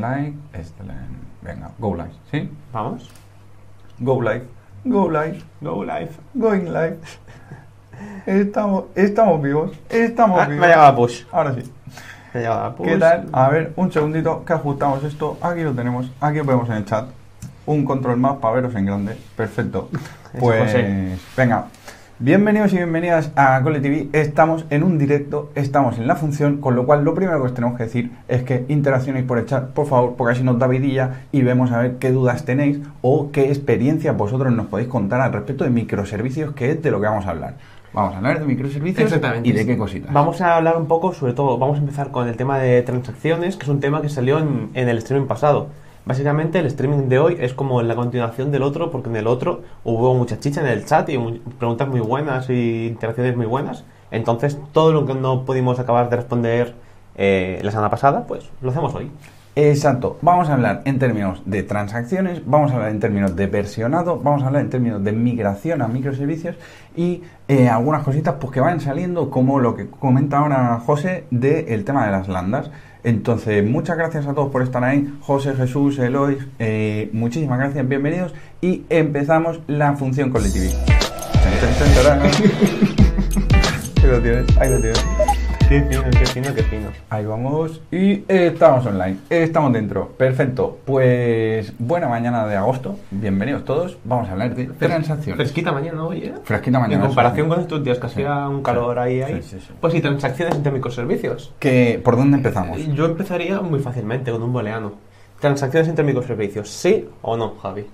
live, este live. Venga, go live, ¿sí? Vamos. Go live, go live, Go live. going live. Estamos, estamos vivos, estamos Ah, vivos. me llegado Push. Ahora sí. Me llegado Push. ¿Qué tal? A ver, un segundito que ajustamos esto. Aquí lo tenemos, aquí lo vemos en el chat. Un control más para veros en grande. Perfecto. Pues venga. Bienvenidos y bienvenidas a Cole TV. Estamos en un directo, estamos en la función, con lo cual lo primero que os tenemos que decir es que interaccionéis por el chat, por favor, porque así nos da vidilla y vemos a ver qué dudas tenéis o qué experiencia vosotros nos podéis contar al respecto de microservicios, que es de lo que vamos a hablar. Vamos a hablar de microservicios Exactamente. y de qué cositas. Vamos a hablar un poco, sobre todo, vamos a empezar con el tema de transacciones, que es un tema que salió en, en el streaming pasado. Básicamente el streaming de hoy es como la continuación del otro, porque en el otro hubo mucha chicha en el chat y preguntas muy buenas y interacciones muy buenas. Entonces todo lo que no pudimos acabar de responder eh, la semana pasada, pues lo hacemos hoy. Exacto, vamos a hablar en términos de transacciones, vamos a hablar en términos de versionado, vamos a hablar en términos de migración a microservicios y eh, algunas cositas pues, que van saliendo, como lo que comenta ahora José del tema de las landas. Entonces, muchas gracias a todos por estar ahí, José, Jesús, Eloy, eh, muchísimas gracias, bienvenidos y empezamos la función con TV. Ahí lo tienes, ahí lo tienes. Qué fino, qué fino, qué fino. Ahí vamos y estamos online, estamos dentro. Perfecto, pues buena mañana de agosto, bienvenidos todos. Vamos a hablar de transacciones. Fresquita mañana hoy, ¿eh? Fresquita mañana. En comparación con estos días que hacía un calor Sí, ahí, ahí. sí, sí, sí. Pues sí, transacciones entre microservicios. Que, ¿Por dónde empezamos? Yo empezaría muy fácilmente con un booleano. Transacciones entre microservicios, ¿sí o no, Javi?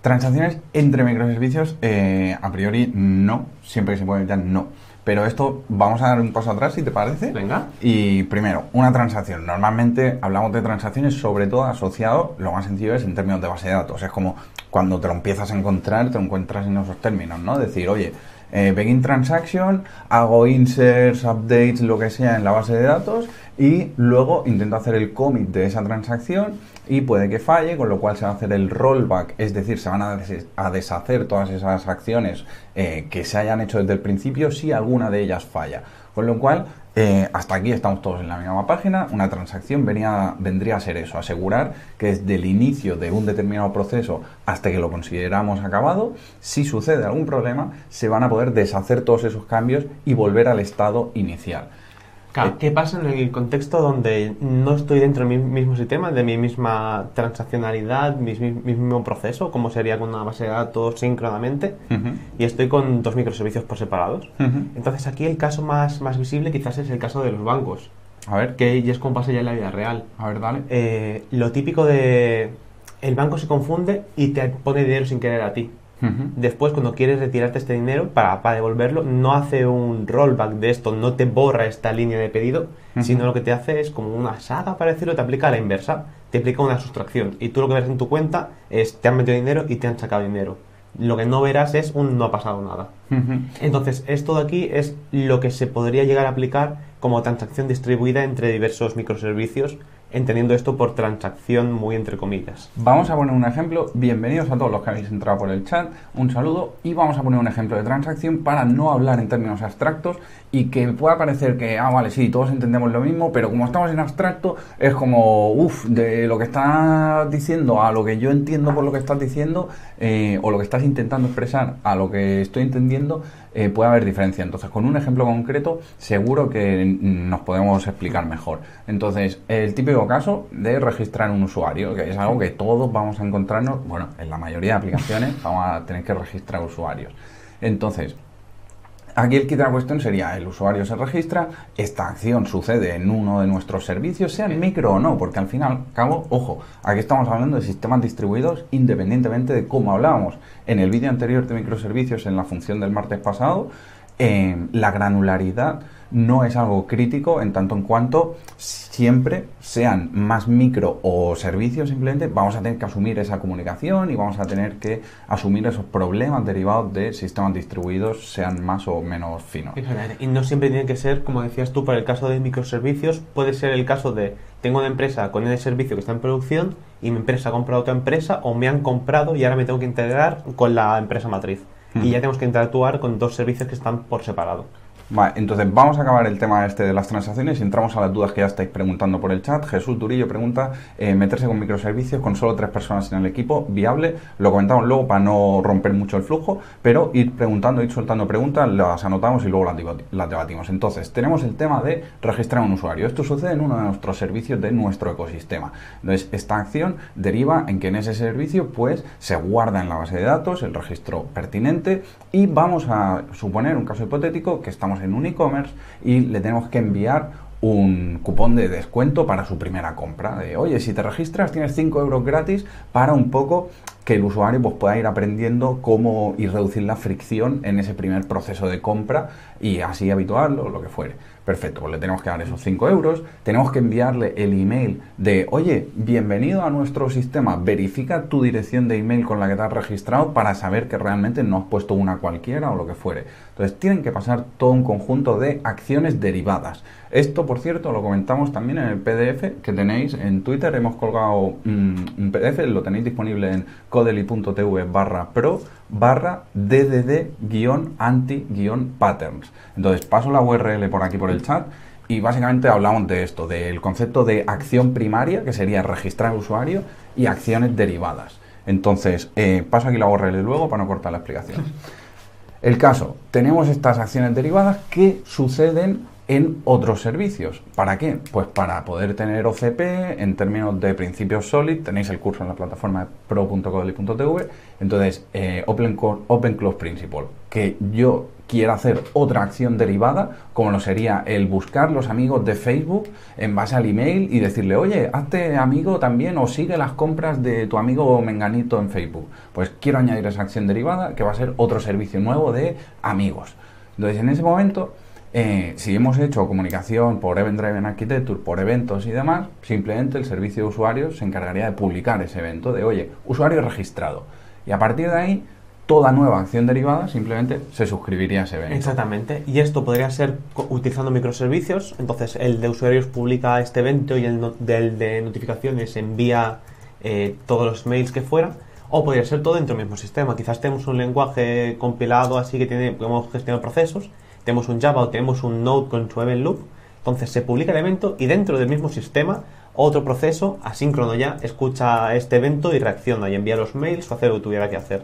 Transacciones entre microservicios, eh, a priori no, siempre que se puede evitar no. Pero esto, vamos a dar un paso atrás si te parece. Venga. Y primero, una transacción. Normalmente hablamos de transacciones, sobre todo asociado, lo más sencillo es en términos de base de datos. Es como cuando te lo empiezas a encontrar, te lo encuentras en esos términos, ¿no? Decir, oye, eh, begin transaction, hago inserts, updates, lo que sea en la base de datos y luego intento hacer el commit de esa transacción y puede que falle, con lo cual se va a hacer el rollback, es decir, se van a, a deshacer todas esas acciones eh, que se hayan hecho desde el principio si alguna de ellas falla. Con lo cual, eh, hasta aquí estamos todos en la misma página. Una transacción venía, vendría a ser eso, asegurar que desde el inicio de un determinado proceso hasta que lo consideramos acabado, si sucede algún problema, se van a poder deshacer todos esos cambios y volver al estado inicial. Claro, ¿Qué pasa en el contexto donde no estoy dentro del mi- mismo sistema, de mi misma transaccionalidad, mi, mi- mi mismo proceso, como sería con una base de datos síncronamente, Ujú. y estoy con dos microservicios por separados? Entonces aquí el caso más, más visible quizás es el caso de los bancos, A ver, que ya es como pasa ya en la vida real. a ver, dale. Eh, lo típico de el banco se confunde y te pone dinero sin querer a ti. Después, cuando quieres retirarte este dinero para, para devolverlo, no hace un rollback de esto, no te borra esta línea de pedido, sino lo que te hace es como una saga, para decirlo, te aplica a la inversa, te aplica una sustracción. Y tú lo que ves en tu cuenta es te han metido dinero y te han sacado dinero. Lo que no verás es un no ha pasado nada. Entonces, esto de aquí es lo que se podría llegar a aplicar como transacción distribuida entre diversos microservicios, entendiendo esto por transacción muy entre comillas. Vamos a poner un ejemplo. Bienvenidos a todos los que habéis entrado por el chat. Un saludo. Y vamos a poner un ejemplo de transacción para no hablar en términos abstractos y que pueda parecer que, ah, vale, sí, todos entendemos lo mismo, pero como estamos en abstracto, es como, uff, de lo que estás diciendo a lo que yo entiendo por lo que estás diciendo, eh, o lo que estás intentando expresar a lo que estoy entendiendo, eh, puede haber diferencia. Entonces, con un ejemplo concreto, seguro que nos podemos explicar mejor. Entonces, el típico caso de registrar un usuario, que es algo que todos vamos a encontrarnos, bueno, en la mayoría de aplicaciones vamos a tener que registrar usuarios. Entonces, Aquí el kit de la cuestión sería, el usuario se registra, esta acción sucede en uno de nuestros servicios, sean micro o no, porque al fin y al cabo, ojo, aquí estamos hablando de sistemas distribuidos independientemente de cómo hablábamos. En el vídeo anterior de microservicios, en la función del martes pasado, eh, la granularidad no es algo crítico en tanto en cuanto siempre sean más micro o servicios simplemente vamos a tener que asumir esa comunicación y vamos a tener que asumir esos problemas derivados de sistemas distribuidos sean más o menos finos. Y no siempre tiene que ser, como decías tú, para el caso de microservicios, puede ser el caso de tengo una empresa con ese servicio que está en producción y mi empresa ha comprado otra empresa o me han comprado y ahora me tengo que integrar con la empresa matriz. Mm. Y ya tenemos que interactuar con dos servicios que están por separado. Vale, entonces vamos a acabar el tema este de las transacciones y entramos a las dudas que ya estáis preguntando por el chat. Jesús Durillo pregunta, eh, meterse con microservicios con solo tres personas en el equipo, viable. Lo comentamos luego para no romper mucho el flujo, pero ir preguntando, ir soltando preguntas, las anotamos y luego las, debati- las debatimos. Entonces, tenemos el tema de registrar un usuario. Esto sucede en uno de nuestros servicios de nuestro ecosistema. Entonces, esta acción deriva en que en ese servicio, pues, se guarda en la base de datos el registro pertinente y vamos a suponer un caso hipotético que estamos en un e-commerce y le tenemos que enviar un cupón de descuento para su primera compra. Oye, si te registras tienes 5 euros gratis para un poco que el usuario pues, pueda ir aprendiendo cómo y reducir la fricción en ese primer proceso de compra y así habituarlo o lo que fuere. Perfecto, pues le tenemos que dar esos 5 euros, tenemos que enviarle el email de, oye, bienvenido a nuestro sistema, verifica tu dirección de email con la que te has registrado para saber que realmente no has puesto una cualquiera o lo que fuere. Entonces tienen que pasar todo un conjunto de acciones derivadas. Esto, por cierto, lo comentamos también en el PDF que tenéis en Twitter. Hemos colgado mm, un PDF, lo tenéis disponible en codely.tv barra pro barra ddd-anti-patterns. Entonces paso la URL por aquí por el chat y básicamente hablamos de esto, del concepto de acción primaria, que sería registrar usuario, y acciones derivadas. Entonces, eh, paso aquí la URL luego para no cortar la explicación. El caso, tenemos estas acciones derivadas que suceden en otros servicios. ¿Para qué? Pues para poder tener OCP en términos de principios SOLID. Tenéis el curso en la plataforma pro.codely.tv. Entonces, eh, Open, Co- Open Close Principle. Que yo quiera hacer otra acción derivada, como lo sería el buscar los amigos de Facebook en base al email y decirle, oye, hazte amigo también o sigue las compras de tu amigo Menganito en Facebook. Pues quiero añadir esa acción derivada que va a ser otro servicio nuevo de amigos. Entonces, en ese momento, eh, si hemos hecho comunicación por Event Driven Architecture, por eventos y demás, simplemente el servicio de usuarios se encargaría de publicar ese evento de, oye, usuario registrado. Y a partir de ahí, toda nueva acción derivada simplemente se suscribiría a ese evento. Exactamente. Y esto podría ser utilizando microservicios. Entonces, el de usuarios publica este evento y el de notificaciones envía eh, todos los mails que fuera. O podría ser todo dentro del mismo sistema. Quizás tenemos un lenguaje compilado así que tiene, podemos gestionar procesos. Tenemos un Java o tenemos un Node con su event loop. Entonces se publica el evento y dentro del mismo sistema otro proceso asíncrono ya escucha este evento y reacciona y envía los mails o hace lo que tuviera que hacer.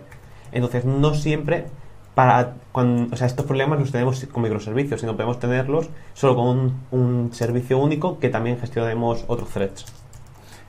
Entonces no siempre para cuando, o sea, estos problemas los tenemos con microservicios, sino podemos tenerlos solo con un, servicio único que también gestionemos otros threads.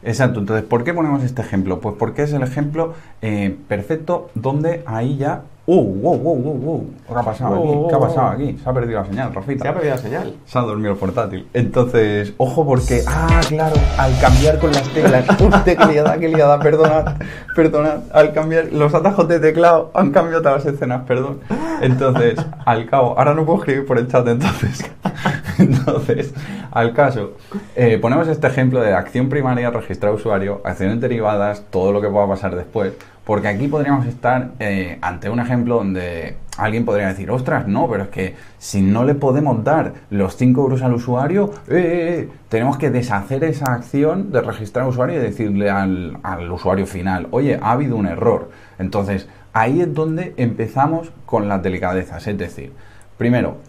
Exacto, entonces, ¿por qué ponemos este ejemplo? Pues porque es el ejemplo eh, perfecto donde ahí ya... ¡Uh! ¡Wow, wow, wow, wow! ¿Qué ha pasado aquí? ¿Qué ha pasado aquí? Se ha perdido la señal, Rafita. Se ha perdido la señal. Se ha dormido el portátil. Entonces, ojo porque... Ah, claro, al cambiar con las teclas... Usted, qué liada, qué liada, perdonad, perdonad. Al cambiar los atajos de teclado han cambiado todas las escenas, perdón. Entonces, al cabo... Ahora no puedo escribir por el chat, entonces... Entonces, al caso, eh, ponemos este ejemplo de acción primaria, registrar usuario, acciones derivadas, todo lo que pueda pasar después, porque aquí podríamos estar eh, ante un ejemplo donde alguien podría decir, ostras, no, pero es que si no le podemos dar los 5 euros al usuario, eh, eh, tenemos que deshacer esa acción de registrar usuario y decirle al, al usuario final, oye, ha habido un error. Entonces, ahí es donde empezamos con las delicadezas, es decir, primero,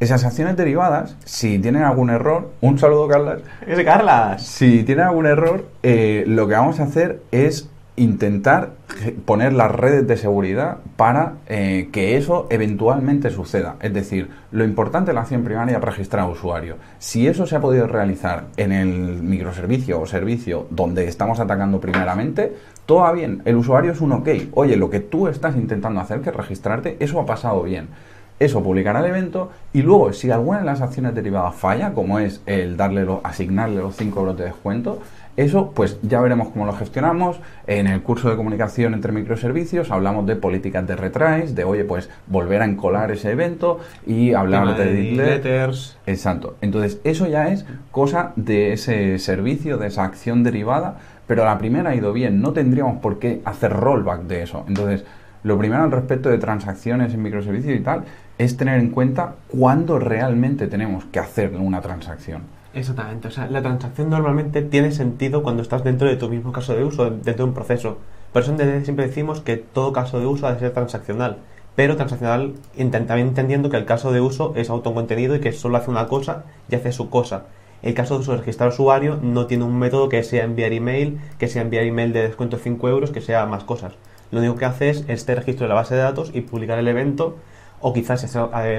esas acciones derivadas, si tienen algún error, un saludo, Carlas. ¡Es Carlas! Si tienen algún error, eh, lo que vamos a hacer es intentar poner las redes de seguridad para eh, que eso eventualmente suceda. Es decir, lo importante de la acción primaria es registrar usuario. Si eso se ha podido realizar en el microservicio o servicio donde estamos atacando primeramente, todo bien. El usuario es un ok. Oye, lo que tú estás intentando hacer, que registrarte, eso ha pasado bien. Eso publicará el evento y luego si alguna de las acciones derivadas falla, como es el darle lo- asignarle los 5 euros de descuento, eso pues ya veremos cómo lo gestionamos. En el curso de comunicación entre microservicios hablamos de políticas de retries, de oye pues volver a encolar ese evento y hablar de, de newsletters. Exacto. Entonces, eso ya es cosa de ese servicio, de esa acción derivada, pero la primera ha ido bien, no tendríamos por qué hacer rollback de eso. Entonces, lo primero al respecto de transacciones en microservicios y tal es tener en cuenta cuándo realmente tenemos que hacer una transacción. Exactamente, o sea, la transacción normalmente tiene sentido cuando estás dentro de tu mismo caso de uso, dentro de un proceso. Por eso siempre decimos que todo caso de uso ha de ser transaccional. pero transaccional también entendiendo que el caso de uso es autocontenido y que solo hace una cosa y hace su cosa. El caso de uso de registrar usuario no tiene un método que sea enviar email, que sea enviar email de descuento de 5 euros, que sea más cosas. Lo único que hace es este registro de la base de datos y publicar el evento o quizás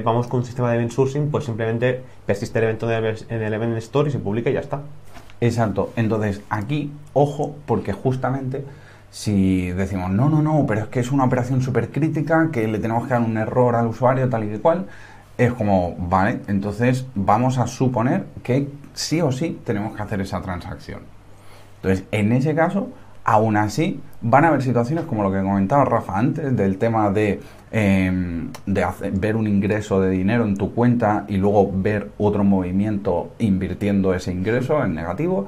vamos con un sistema de event sourcing, pues simplemente persiste el evento en el event store y se publica y ya está. Exacto. Entonces, aquí, ojo, porque justamente si decimos, no, no, no, pero es que es una operación súper crítica, que le tenemos que dar un error al usuario tal y cual, es como, vale, entonces vamos a suponer que sí o sí tenemos que hacer esa transacción. Entonces, en ese caso, aún así, van a haber situaciones como lo que comentaba Rafa antes, del tema de, hacer- ver un ingreso de dinero en tu cuenta y luego ver otro movimiento invirtiendo ese ingreso en negativo.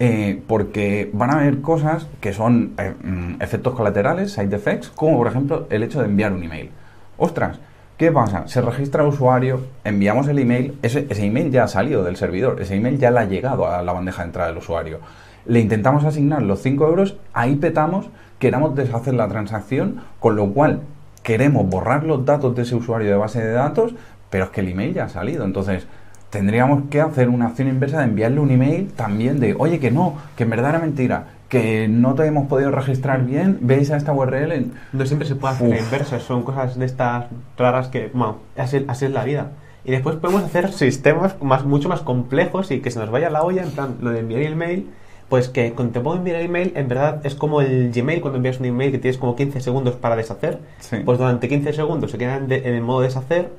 eh, porque van a haber cosas que son eh, mm, efectos colaterales, side effects, como por ejemplo el hecho de enviar un email. Ostras, ¿qué pasa? Se registra el usuario, enviamos el email, ese, ese email ya ha salido del servidor, ese email ya le ha llegado a la bandeja de entrada del usuario. Le intentamos asignar los 5 euros, ahí petamos, queramos deshacer la transacción, con lo cual queremos borrar los datos de ese usuario de base de datos, pero es que el email ya ha salido. Entonces, tendríamos que hacer una acción inversa de enviarle un email también de, oye, que no, que en verdad era mentira, que no te hemos podido registrar bien, veis a esta URL. No siempre se puede hacer Uf. son cosas de estas raras que, bueno, así, así es la vida. Y después podemos hacer sistemas más, mucho más complejos y que se nos vaya la olla, en plan, lo de enviar el email, pues que cuando te pongo enviar el email, en verdad es como el Gmail cuando envías un email que tienes como 15 segundos para deshacer. Sí. Pues durante 15 segundos se quedan de- en el modo deshacer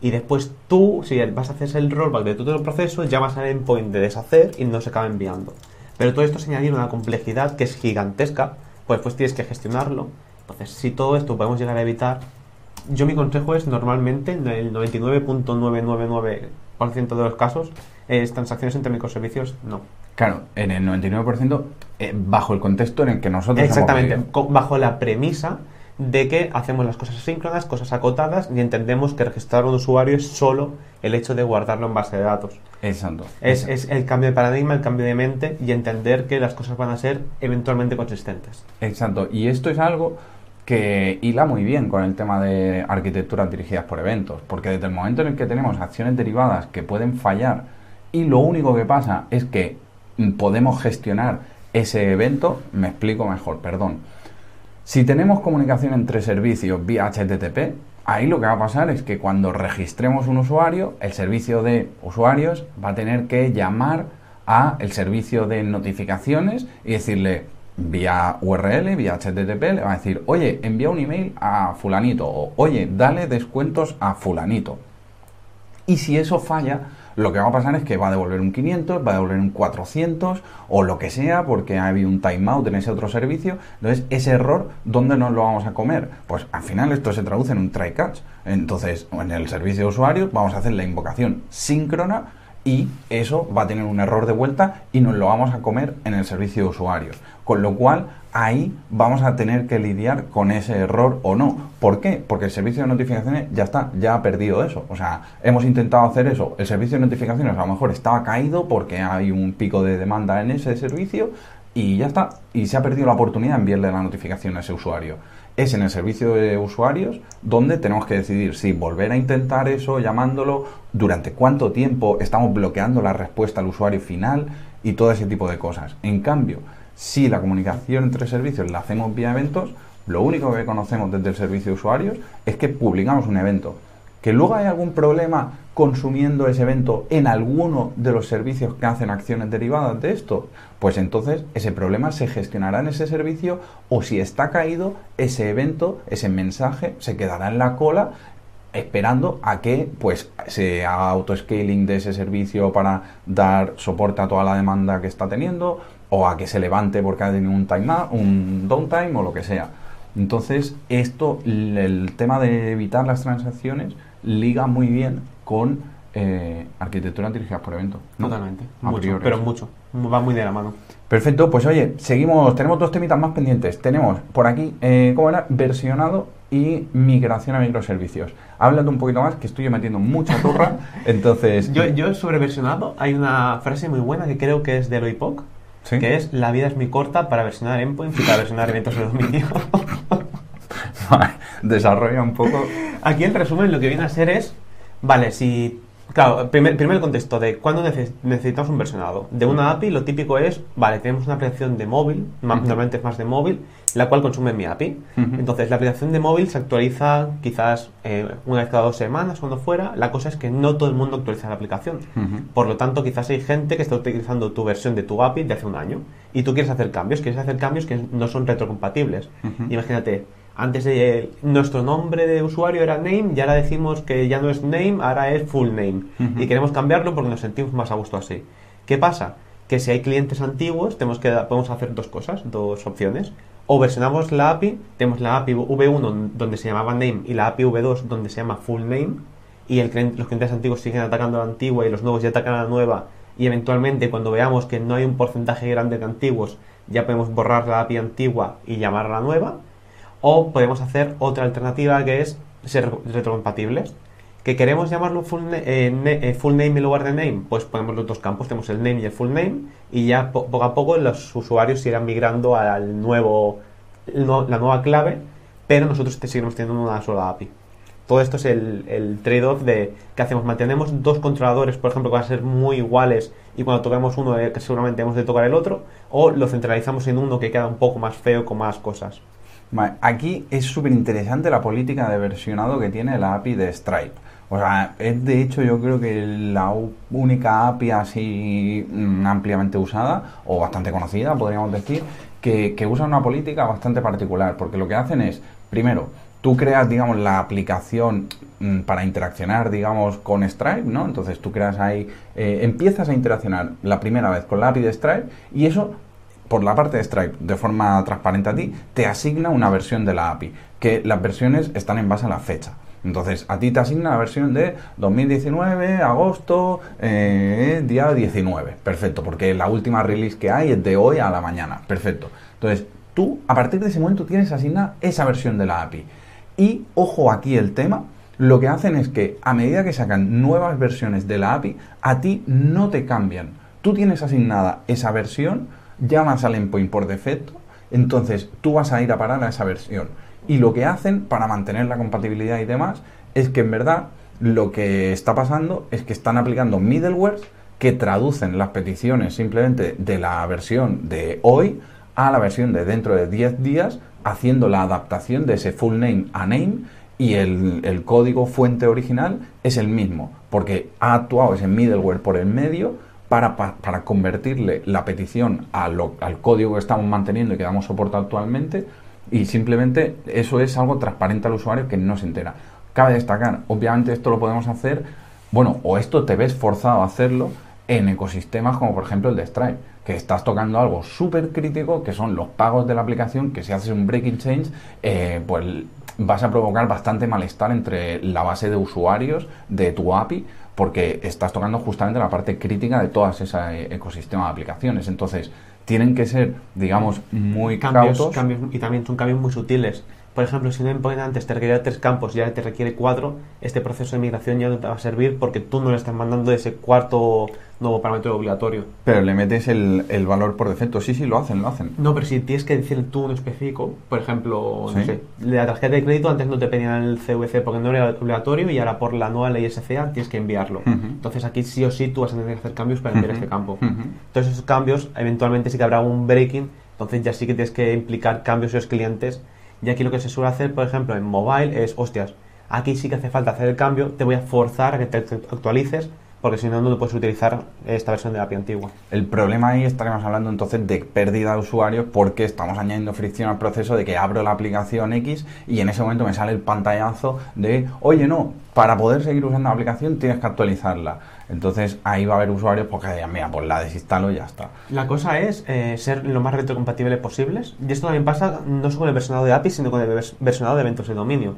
y después tú, si vas a hacer el rollback de todo el proceso, llamas al endpoint de deshacer y no se acaba enviando. Pero todo esto es añadir una complejidad que es gigantesca, pues después tienes que gestionarlo. Entonces, si todo esto podemos llegar a evitar, yo mi consejo es normalmente, en el 99.999% de los casos, es transacciones entre microservicios, no. Claro, en el 99% eh, bajo el contexto en el que nosotros Exactamente, bajo la premisa de que hacemos las cosas asíncronas, cosas acotadas y entendemos que registrar un usuario es solo el hecho de guardarlo en base de datos. Exacto. Es, Exacto. es el cambio de paradigma, el cambio de mente y entender que las cosas van a ser eventualmente consistentes. Exacto. Y esto es algo que hila muy bien con el tema de arquitecturas dirigidas por eventos, porque desde el momento en el que tenemos acciones derivadas que pueden fallar y lo único que pasa es que podemos gestionar ese evento, me explico mejor, perdón. Si tenemos comunicación entre servicios vía HTTP, ahí lo que va a pasar es que cuando registremos un usuario, el servicio de usuarios va a tener que llamar a el servicio de notificaciones y decirle vía URL, vía HTTP, le va a decir, oye, envía un email a fulanito o oye, dale descuentos a fulanito. Y si eso falla, lo que va a pasar es que va a devolver un 500, va a devolver un 400 o lo que sea porque ha habido un timeout en ese otro servicio. Entonces, ese error, ¿dónde nos lo vamos a comer? Pues al final esto se traduce en un try catch. Entonces, en el servicio de usuarios vamos a hacer la invocación síncrona y eso va a tener un error de vuelta y nos lo vamos a comer en el servicio de usuarios. Con lo cual, ahí vamos a tener que lidiar con ese error o no. ¿Por qué? Porque el servicio de notificaciones ya está, ya ha perdido eso. O sea, hemos intentado hacer eso. El servicio de notificaciones a lo mejor estaba caído porque hay un pico de demanda en ese servicio y ya está. Y se ha perdido la oportunidad de enviarle la notificación a ese usuario. Es en el servicio de usuarios donde tenemos que decidir si volver a intentar eso llamándolo, durante cuánto tiempo estamos bloqueando la respuesta al usuario final y todo ese tipo de cosas. En cambio, si la comunicación entre servicios la hacemos vía eventos, lo único que conocemos desde el servicio de usuarios es que publicamos un evento. Que luego hay algún problema consumiendo ese evento en alguno de los servicios que hacen acciones derivadas de esto, pues entonces ese problema se gestionará en ese servicio o si está caído, ese evento, ese mensaje se quedará en la cola esperando a que pues se haga autoscaling de ese servicio para dar soporte a toda la demanda que está teniendo o a que se levante porque ha tenido un time un downtime o lo que sea. Entonces, esto, el tema de evitar las transacciones liga muy bien con eh, arquitecturas dirigidas por eventos. ¿no? Totalmente. A Mucho, pero mucho. Va muy de la mano. Perfecto, pues oye, seguimos, tenemos dos temitas más pendientes. Tenemos por aquí, eh, ¿cómo era? Versionado y migración a microservicios. Háblate un poquito más, que estoy metiendo mucha turra, entonces... Yo, yo sobre versionado hay una frase muy buena que creo que es de Eloy Poc, ¿Sí? que es la vida es muy corta para versionar endpoints y para versionar eventos de dominio. Desarrolla un poco. Aquí el resumen lo que viene a ser es, vale, si... Claro, primer, primer contexto de cuándo neces- necesitamos un versionado. De una API lo típico es, vale, tenemos una aplicación de móvil, normalmente es más de móvil, la cual consume mi API. Entonces la aplicación de móvil se actualiza quizás eh, una vez cada dos semanas, cuando fuera. La cosa es que no todo el mundo actualiza la aplicación. Por lo tanto, quizás hay gente que está utilizando tu versión de tu API de hace un año y tú quieres hacer cambios, quieres hacer cambios que no son retrocompatibles. Imagínate, antes de nuestro nombre de usuario era name y ahora decimos que ya no es name, ahora es full name. Y queremos cambiarlo porque nos sentimos más a gusto así. ¿Qué pasa? Que si hay clientes antiguos, tenemos que, podemos hacer dos cosas, dos opciones. O versionamos la API, tenemos la API V1 donde se llamaba name y la API V2 donde se llama full name y el los clientes antiguos siguen atacando a la antigua y los nuevos ya atacan a la nueva y eventualmente cuando veamos que no hay un porcentaje grande de antiguos ya podemos borrar la API antigua y llamar a la nueva o podemos hacer otra alternativa que es ser retrocompatibles que queremos llamarlo full, eh, eh, full name en lugar de name pues ponemos los dos campos tenemos el name y el full name y ya po- poco a poco los usuarios irán migrando al nuevo la nueva clave pero nosotros te seguimos teniendo una sola API todo esto es el, trade-off de que hacemos. Mantenemos dos controladores, por ejemplo, que van a ser muy iguales y cuando toquemos uno, eh, seguramente hemos de tocar el otro, o lo centralizamos en uno que queda un poco más feo con más cosas. Aquí es súper interesante la política de versionado que tiene la API de Stripe. O sea, es de hecho yo creo que la única API así mm, ampliamente usada o bastante conocida, podríamos decir, que, que usa una política bastante particular, porque lo que hacen es, primero, tú creas, digamos, la aplicación mm, para interaccionar, digamos, con Stripe, ¿no? Entonces tú creas ahí, eh, empiezas a interaccionar la primera vez con la API de Stripe y eso por la parte de Stripe, de forma transparente a ti, te asigna una versión de la API, que las versiones están en base a la fecha. Entonces, a ti te asigna la versión de 2019, agosto, eh, día 19. Perfecto, porque la última release que hay es de hoy a la mañana. Perfecto. Entonces, tú, a partir de ese momento, tienes asignada esa versión de la API. Y, ojo aquí el tema, lo que hacen es que a medida que sacan nuevas versiones de la API, a ti no te cambian. Tú tienes asignada esa versión, llamas al endpoint por defecto, entonces tú vas a ir a parar a esa versión. Y lo que hacen para mantener la compatibilidad y demás es que en verdad lo que está pasando es que están aplicando middlewares que traducen las peticiones simplemente de la versión de hoy a la versión de dentro de 10 días, haciendo la adaptación de ese full name a name y el, código fuente original es el mismo, porque ha actuado ese middleware por el medio para, pa- para convertirle la petición a lo- al código que estamos manteniendo y que damos soporte actualmente y simplemente eso es algo transparente al usuario que no se entera. Cabe destacar, obviamente esto lo podemos hacer, bueno, o esto te ves forzado a hacerlo en ecosistemas como por ejemplo el de Stripe, que estás tocando algo súper crítico, que son los pagos de la aplicación, que si haces un breaking change, eh, pues vas a provocar bastante malestar entre la base de usuarios de tu API, porque estás tocando justamente la parte crítica de todo ese eh, ecosistema de aplicaciones. Entonces, tienen que ser, digamos, muy cambios, cautos. cambios y también son cambios muy sutiles. Por ejemplo, si un endpoint antes te requería tres campos y ahora te requiere cuatro, este proceso de migración ya no te va a servir porque tú no le estás mandando ese cuarto nuevo parámetro obligatorio. Pero le metes el, el valor por defecto. Sí, sí, lo hacen, lo hacen. No, pero si tienes que decir tú uno específico, por ejemplo, no Sí. sé, la tarjeta de crédito antes no te pedían el CVC porque no era obligatorio y ahora por la nueva ley SCA tienes que enviarlo. Ujú. Entonces aquí sí o sí tú vas a tener que hacer cambios para enviar Ujú. este campo. Ujú. Entonces esos cambios, eventualmente sí que habrá un breaking, entonces ya sí que tienes que implicar cambios en los clientes. Y aquí lo que se suele hacer, por ejemplo, en mobile es, hostias, aquí sí que hace falta hacer el cambio, te voy a forzar a que te actualices, porque si no, no puedes utilizar esta versión de API antigua. El problema ahí estaremos hablando entonces de pérdida de usuarios porque estamos añadiendo fricción al proceso de que abro la aplicación X y en ese momento me sale el pantallazo de, oye, no, para poder seguir usando la aplicación tienes que actualizarla. Entonces ahí va a haber usuarios porque digan, mira, pues la desinstalo y ya está. La cosa es eh, ser lo más retrocompatible posibles, y esto también pasa no solo con el versionado de API, sino con el vers- versionado de eventos de dominio.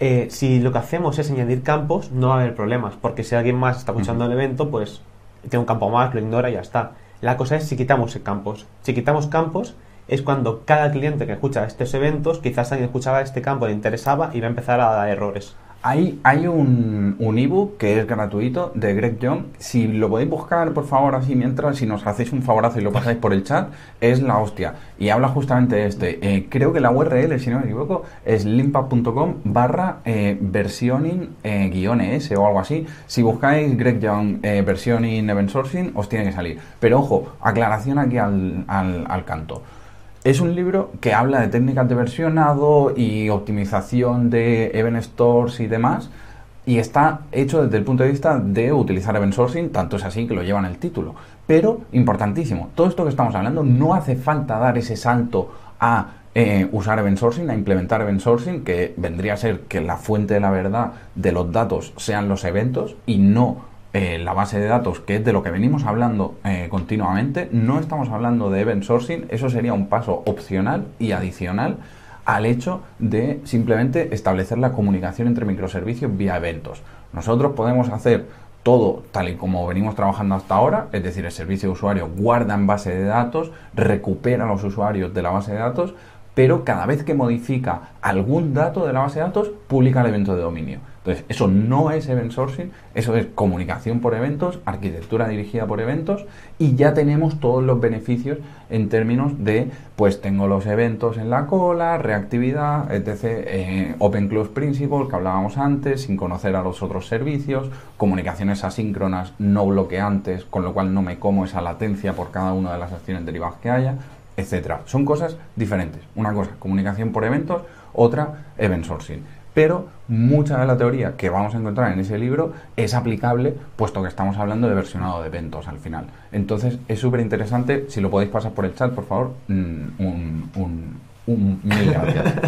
Eh, si lo que hacemos es añadir campos, no va a haber problemas, porque si alguien más está escuchando el evento, pues tiene un campo más, lo ignora y ya está. La cosa es si quitamos campos. Si quitamos campos, es cuando cada cliente que escucha estos eventos, quizás alguien escuchaba este campo, le interesaba y va a empezar a dar errores. Hay, hay un, un ebook que es gratuito de Greg Young. Si lo podéis buscar, por favor, así mientras, si nos hacéis un favorazo y lo pasáis por el chat, es la hostia. Y habla justamente de este. Eh, creo que la URL, si no me equivoco, es limpa.com barra eh, versioning eh, o algo así. Si buscáis Greg Young versioning event sourcing, os tiene que salir. Pero ojo, aclaración aquí al, al, al canto. Es un libro que habla de técnicas de versionado y optimización de event stores y demás. Y está hecho desde el punto de vista de utilizar event sourcing, tanto es así que lo llevan el título. Pero, importantísimo, todo esto que estamos hablando no hace falta dar ese salto a eh, usar event sourcing, a implementar event sourcing, que vendría a ser que la fuente de la verdad de los datos sean los eventos y no eh, la base de datos, que es de lo que venimos hablando eh, continuamente, no estamos hablando de event sourcing, eso sería un paso opcional y adicional al hecho de simplemente establecer la comunicación entre microservicios vía eventos. Nosotros podemos hacer todo tal y como venimos trabajando hasta ahora, es decir, el servicio de usuario guarda en base de datos, recupera a los usuarios de la base de datos, pero cada vez que modifica algún dato de la base de datos, publica el evento de dominio. Entonces, eso no es event sourcing, eso es comunicación por eventos, arquitectura dirigida por eventos y ya tenemos todos los beneficios en términos de, pues tengo los eventos en la cola, reactividad, etc., eh, Open Close Principle que hablábamos antes, sin conocer a los otros servicios, comunicaciones asíncronas no bloqueantes, con lo cual no me como esa latencia por cada una de las acciones derivadas que haya, etcétera. Son cosas diferentes. Una cosa, comunicación por eventos, otra, event sourcing pero mucha de la teoría que vamos a encontrar en ese libro es aplicable puesto que estamos hablando de versionado de eventos al final. Entonces es súper interesante, si lo podéis pasar por el chat, por favor, mm, un, un, un mil gracias.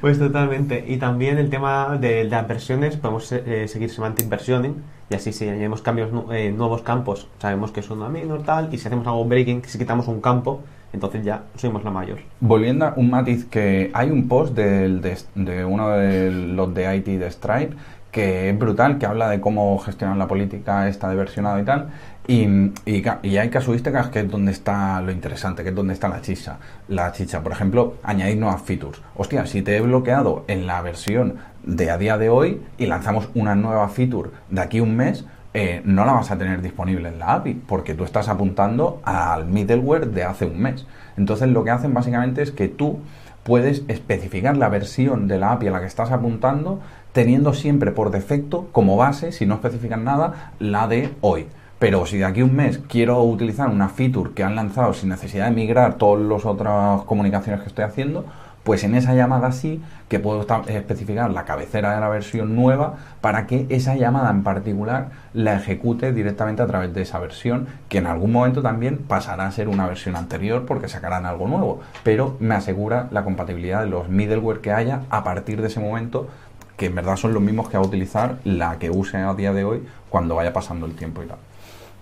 Pues totalmente. Y también el tema de, las versiones, podemos eh, seguir semantic versioning y así si añadimos cambios, eh, nuevos campos, sabemos que es una menor tal, y si hacemos algo breaking, si quitamos un campo, entonces ya somos la mayor. Volviendo a un matiz que hay un post del, de, uno de los de IT de Stripe que es brutal, que habla de cómo gestionan la política esta de versionado y tal. Y, y, y, hay casuísticas que es donde está lo interesante, que es donde está la chicha. La chicha, por ejemplo, añadir nuevas features. Hostia, si te he bloqueado en la versión de a día de hoy y lanzamos una nueva feature de aquí un mes, eh, no la vas a tener disponible en la API, porque tú estás apuntando al middleware de hace un mes. Entonces lo que hacen básicamente es que tú puedes especificar la versión de la API a la que estás apuntando, teniendo siempre por defecto como base, si no especifican nada, la de hoy. Pero si de aquí a un mes quiero utilizar una feature que han lanzado sin necesidad de migrar todas las otras comunicaciones que estoy haciendo, pues en esa llamada sí que puedo especificar la cabecera de la versión nueva para que esa llamada en particular la ejecute directamente a través de esa versión, que en algún momento también pasará a ser una versión anterior porque sacarán algo nuevo, pero me asegura la compatibilidad de los middleware que haya a partir de ese momento que en verdad son los mismos que va a utilizar la que use a día de hoy cuando vaya pasando el tiempo y tal.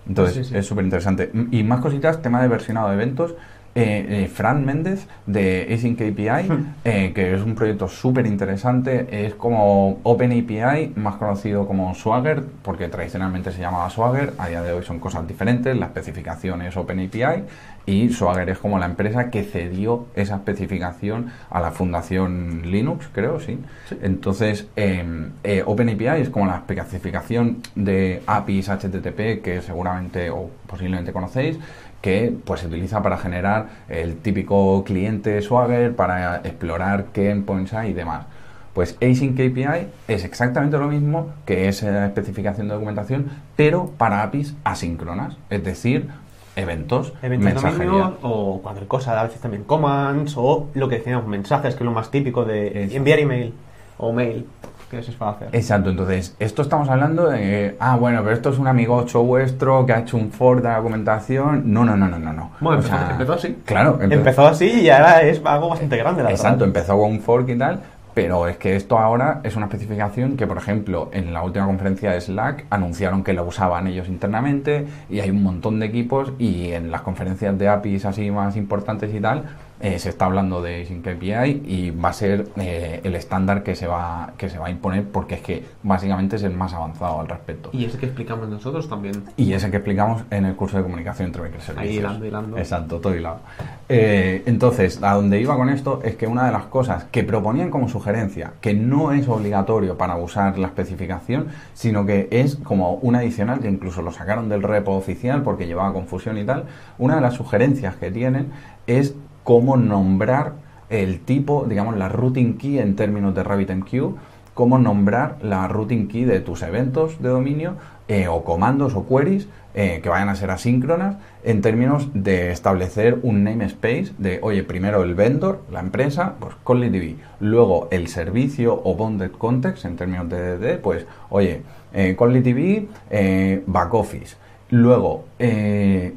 Entonces, sí, sí. es súper interesante. Y más cositas, tema de versionado de eventos. Eh, eh, Fran Méndez de Async API, eh, que es un proyecto súper interesante. Es como OpenAPI, más conocido como Swagger, porque tradicionalmente se llamaba Swagger. A día de hoy son cosas diferentes. La especificación es OpenAPI y Swagger es como la empresa que cedió esa especificación a la fundación Linux, creo, sí. sí. Entonces, em, eh, OpenAPI es como la especificación de APIs HTTP que seguramente o posiblemente conocéis que pues se utiliza para generar el típico cliente Swagger, para explorar qué endpoints hay y demás. Pues Async API es exactamente lo mismo que esa especificación de documentación, pero para APIs asíncronas, es decir, eventos, eventos mensajería. o cualquier cosa, a veces también commands o lo que decíamos, mensajes, que es lo más típico de Eso. enviar email o mail que eso es para hacer. Exacto, entonces, esto estamos hablando de, ah, bueno, pero esto es un amigocho vuestro que ha hecho un for de la documentación. No, no, no, no, no. no. Bueno, empezó, o sea, empezó, así. Claro, empezó. empezó. así y ahora es algo bastante grande, la Exacto, verdad. empezó con un fork y tal, pero es que esto ahora es una especificación que, por ejemplo, en la última conferencia de Slack anunciaron que la usaban ellos internamente y hay un montón de equipos y en las conferencias de APIs así más importantes y tal, eh, se está hablando de Async API y va a ser eh, el estándar que se va que se va a imponer porque es que básicamente es el más avanzado al respecto. Y ese que explicamos nosotros también. Y ese que explicamos en el curso de comunicación entre microservicios. Ahí hilando, hilando. Exacto, todo hilado. Eh, entonces, a donde iba con esto es que una de las cosas que proponían como sugerencia, que no es obligatorio para usar la especificación, sino que es como un adicional, que incluso lo sacaron del repo oficial porque llevaba confusión y tal, una de las sugerencias que tienen es cómo nombrar el tipo, digamos, la routing key en términos de RabbitMQ, cómo nombrar la routing key de tus eventos de dominio eh, o comandos o queries eh, que vayan a ser asíncronas en términos de establecer un namespace de, oye, primero el vendor, la empresa, pues CallDB, luego el servicio o bonded context en términos de DD, pues, oye, eh, CallDB, eh, back office. Luego, eh,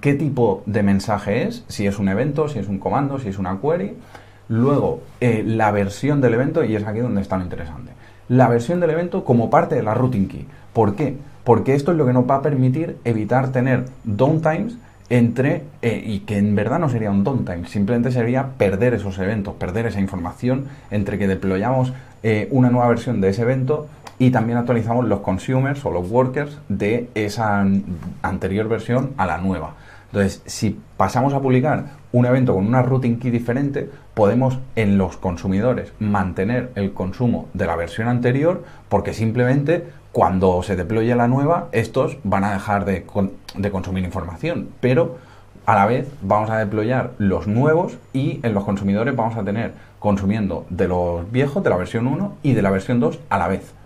qué tipo de mensaje es, si es un evento, si es un comando, si es una query. Luego, la versión del evento, y es aquí donde está lo interesante. La versión del evento como parte de la routing key. ¿Por qué? porque esto es lo que nos va a permitir evitar tener downtimes entre, eh, y que en verdad no sería un downtime, simplemente sería perder esos eventos, perder esa información entre que deployamos eh, una nueva versión de ese evento y también actualizamos los consumers o los workers de esa anterior versión a la nueva. Entonces, si pasamos a publicar un evento con una routing key diferente, podemos en los consumidores mantener el consumo de la versión anterior porque simplemente cuando se deploye la nueva, estos van a dejar de, consumir información, pero a la vez vamos a deployar los nuevos y en los consumidores vamos a tener consumiendo de los viejos, de la versión 1 y de la versión 2 a la vez.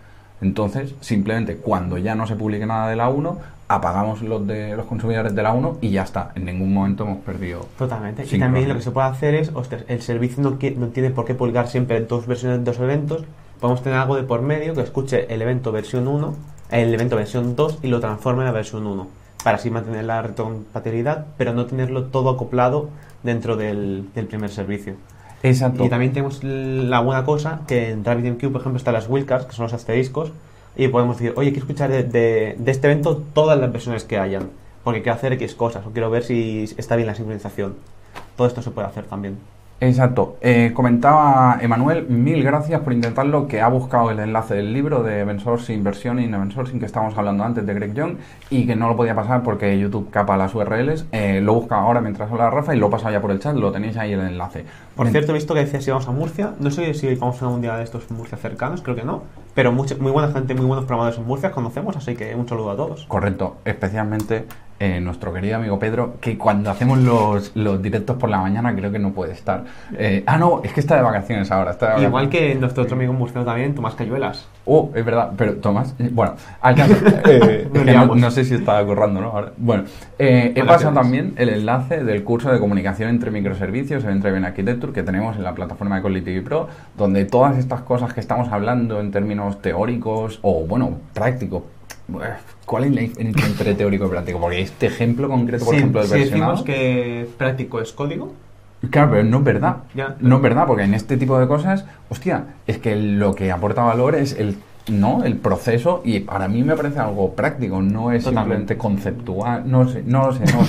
Entonces, simplemente cuando ya no se publique nada de la 1, apagamos los de los consumidores de la 1 y ya está. En ningún momento hemos perdido. Totalmente. Y también lo que se puede hacer es, ostras, el servicio no, no tiene por qué publicar siempre dos versiones de dos eventos, podemos tener algo de por medio que escuche el evento versión 1, el evento versión 2 y lo transforme en la versión 1, para así mantener la retrocompatibilidad, pero no tenerlo todo acoplado dentro del, primer servicio. Exacto. Y también tenemos la buena cosa que en RabbitMQ, por ejemplo, están las wildcards, que son los asteriscos, y podemos decir, oye, quiero escuchar de, este evento todas las versiones que hayan, porque quiero hacer X cosas, o quiero ver si está bien la sincronización. Todo esto se puede hacer también. Exacto. Eh, comentaba Emanuel, mil gracias por intentarlo, que ha buscado el enlace del libro de Event Sourcing, Inversión y Event Sourcing que estábamos hablando antes de Greg Young y que no lo podía pasar porque YouTube capa las URLs. Eh, lo busca ahora mientras habla Rafa y lo pasa ya por el chat, lo tenéis ahí el enlace. Por cierto, he visto que decías si vamos a Murcia. No sé si vamos a un día de estos Murcia cercanos, creo que no. Pero mucha, muy buena gente, muy buenos programadores en Murcia conocemos, así que un saludo a todos. Correcto, especialmente eh, nuestro querido amigo Pedro, que cuando hacemos los, los, directos por la mañana creo que no puede estar. Eh, ah, no, es que está de vacaciones ahora. Está Igual que nuestro otro amigo murciano también, Tomás Cayuelas. Oh, es verdad, pero Tomás, eh, bueno, al caso, no, sé si está corriendo, ¿no? bueno, he pasado también el enlace del curso de comunicación entre microservicios, Event Driven Que tenemos en la plataforma de Quality Pro, donde todas estas cosas que estamos hablando en términos teóricos o, bueno, prácticos, ¿Cuál es la diferencia entre teórico y práctico? Porque este ejemplo concreto, por ejemplo, del si decimos que práctico es código. Claro, pero no es verdad. No es verdad, porque en este tipo de cosas, hostia, es que lo que aporta valor es el no el proceso y para mí me parece algo práctico no es simplemente conceptual no sé no lo sé no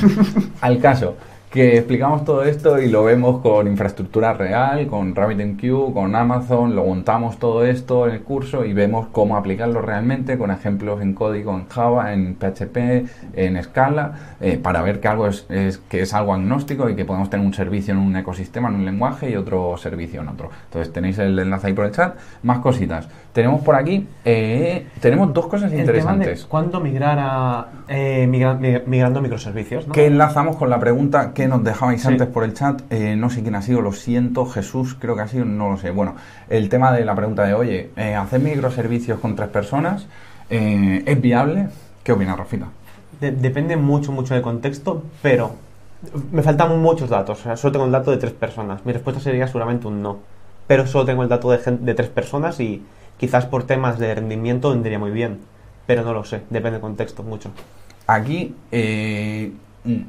al caso que explicamos todo esto y lo vemos con infraestructura real, con RabbitMQ, con Amazon, lo montamos todo esto en el curso y vemos cómo aplicarlo realmente con ejemplos en código en Java, en PHP, en Scala, eh, para ver que algo es, que es algo agnóstico y que podemos tener un servicio en un ecosistema, en un lenguaje y otro servicio en otro. Entonces tenéis el enlace ahí por el chat. Más cositas. Tenemos por aquí, eh, tenemos dos cosas interesantes. ¿Cuándo migrar a eh, migrando microservicios? Que enlazamos con la pregunta que nos dejabais antes por el chat. Eh, no sé quién ha sido, lo siento, Jesús creo que ha sido, no lo sé. Bueno, el tema de la pregunta de, oye, ¿hacer microservicios con tres personas es viable? ¿Qué opina Rafita? depende mucho, mucho del contexto, pero me faltan muchos datos. O sea, solo tengo el dato de tres personas. Mi respuesta sería seguramente un no. Pero solo tengo el dato de, de tres personas y Quizás por temas de rendimiento vendría muy bien, pero no lo sé, depende del contexto mucho. Aquí eh,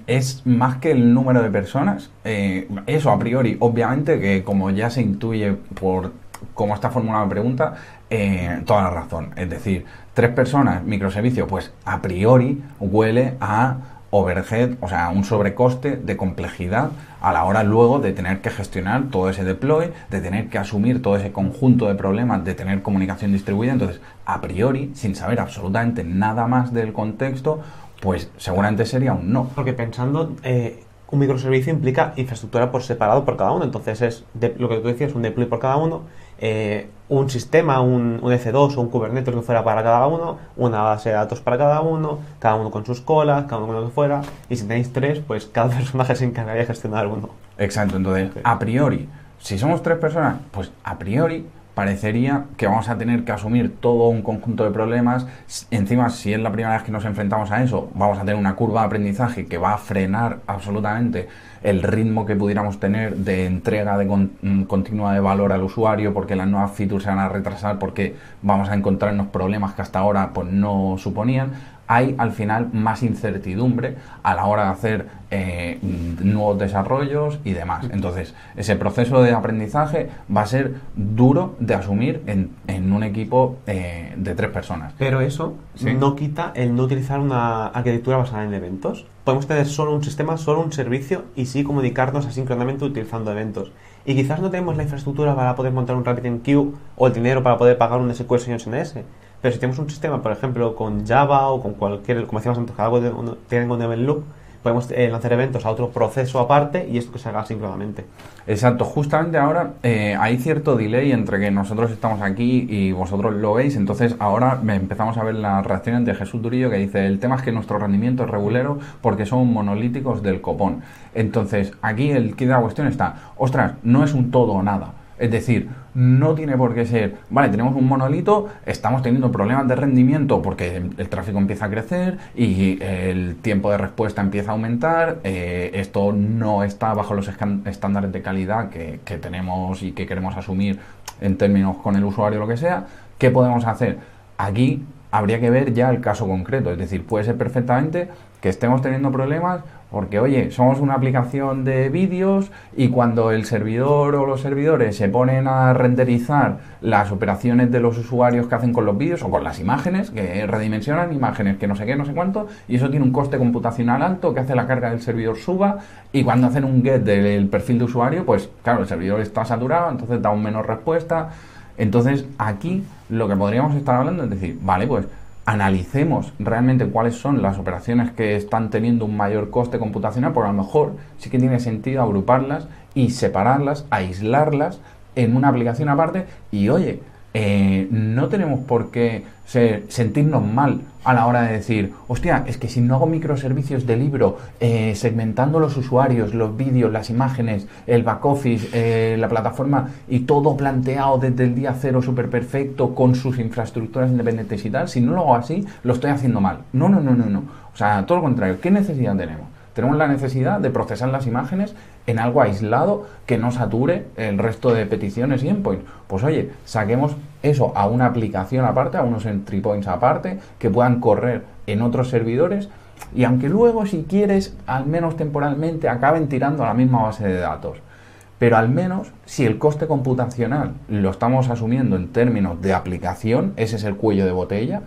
es más que el número de personas, eh, eso a priori, obviamente que como ya se intuye por cómo está formulada la pregunta, eh, toda la razón. Es decir, tres personas, microservicio, pues a priori huele a overhead, o sea, un sobrecoste de complejidad a la hora luego de tener que gestionar todo ese deploy, de tener que asumir todo ese conjunto de problemas, de tener comunicación distribuida. Entonces, a priori, sin saber absolutamente nada más del contexto, pues seguramente sería un no. Porque pensando, eh, un microservicio implica infraestructura por separado por cada uno. Entonces es de- lo que tú decías, un deploy por cada uno, eh, un sistema, un, un F2 o un Kubernetes que fuera para cada uno, una base de datos para cada uno, cada uno con sus colas, cada uno con lo que fuera. Y si tenéis tres, pues cada personaje se encargaría de gestionar uno. Exacto, entonces, Sí. a priori, si somos tres personas, pues a priori parecería que vamos a tener que asumir todo un conjunto de problemas. Encima, si es la primera vez que nos enfrentamos a eso, vamos a tener una curva de aprendizaje que va a frenar absolutamente el ritmo que pudiéramos tener de entrega de con- mm, continua de valor al usuario, porque las nuevas features se van a retrasar, porque vamos a encontrarnos problemas que hasta ahora pues, no suponían hay al final más incertidumbre a la hora de hacer eh, mm, nuevos desarrollos y demás. Entonces, ese proceso de aprendizaje va a ser duro de asumir en, en un equipo eh, de tres personas. Pero eso Sí. no quita el no utilizar una arquitectura basada en eventos. Podemos tener solo un sistema, solo un servicio y sí comunicarnos asíncronamente utilizando eventos. Y quizás no tenemos la infraestructura para poder montar un RabbitMQ o el dinero para poder pagar un SQL y un SNS. Pero si tenemos un sistema, por ejemplo, con Java o con cualquier, como decíamos antes, que algo de, uno- tienen un event loop, podemos eh, lanzar eventos a otro proceso aparte y esto que se haga asíncronamente. Exacto, justamente ahora eh, hay cierto delay entre que nosotros estamos aquí y vosotros lo veis, entonces ahora empezamos a ver las reacciones de Jesús Durillo que dice, el tema es que nuestro rendimiento es regulero porque son monolíticos del copón. Entonces, aquí el kit de la cuestión está, ostras, no es un todo o nada. Es decir, no tiene por qué ser, vale, tenemos un monolito, estamos teniendo problemas de rendimiento porque el tráfico empieza a crecer y el tiempo de respuesta empieza a aumentar, eh, esto no está bajo los estándares de calidad que, que tenemos y que queremos asumir en términos con el usuario lo que sea, ¿qué podemos hacer? Aquí habría que ver ya el caso concreto, es decir, puede ser perfectamente que estemos teniendo problemas porque, oye, somos una aplicación de vídeos y cuando el servidor o los servidores se ponen a renderizar las operaciones de los usuarios que hacen con los vídeos o con las imágenes, que redimensionan imágenes, que no sé qué, no sé cuánto, y eso tiene un coste computacional alto que hace la carga del servidor suba y cuando hacen un get del perfil de usuario, pues claro, el servidor está saturado, entonces da un menor respuesta. Entonces, aquí lo que podríamos estar hablando es decir, vale, pues analicemos realmente cuáles son las operaciones que están teniendo un mayor coste computacional, porque a lo mejor sí que tiene sentido agruparlas y separarlas, aislarlas en una aplicación aparte y oye, eh, no tenemos por qué sentirnos mal a la hora de decir, hostia, es que si no hago microservicios de libro, eh, segmentando los usuarios, los vídeos, las imágenes, el back office, eh, la plataforma y todo planteado desde el día cero súper perfecto con sus infraestructuras independientes y tal, si no lo hago así, lo estoy haciendo mal. No, no, no, no, no. O sea, todo lo contrario, ¿qué necesidad tenemos? Tenemos la necesidad de procesar las imágenes en algo aislado que no sature el resto de peticiones y endpoints. Pues oye, saquemos eso a una aplicación aparte, a unos entry points aparte, que puedan correr en otros servidores y aunque luego, si quieres, al menos temporalmente, acaben tirando a la misma base de datos. Pero al menos, si el coste computacional lo estamos asumiendo en términos de aplicación, ese es el cuello de botella,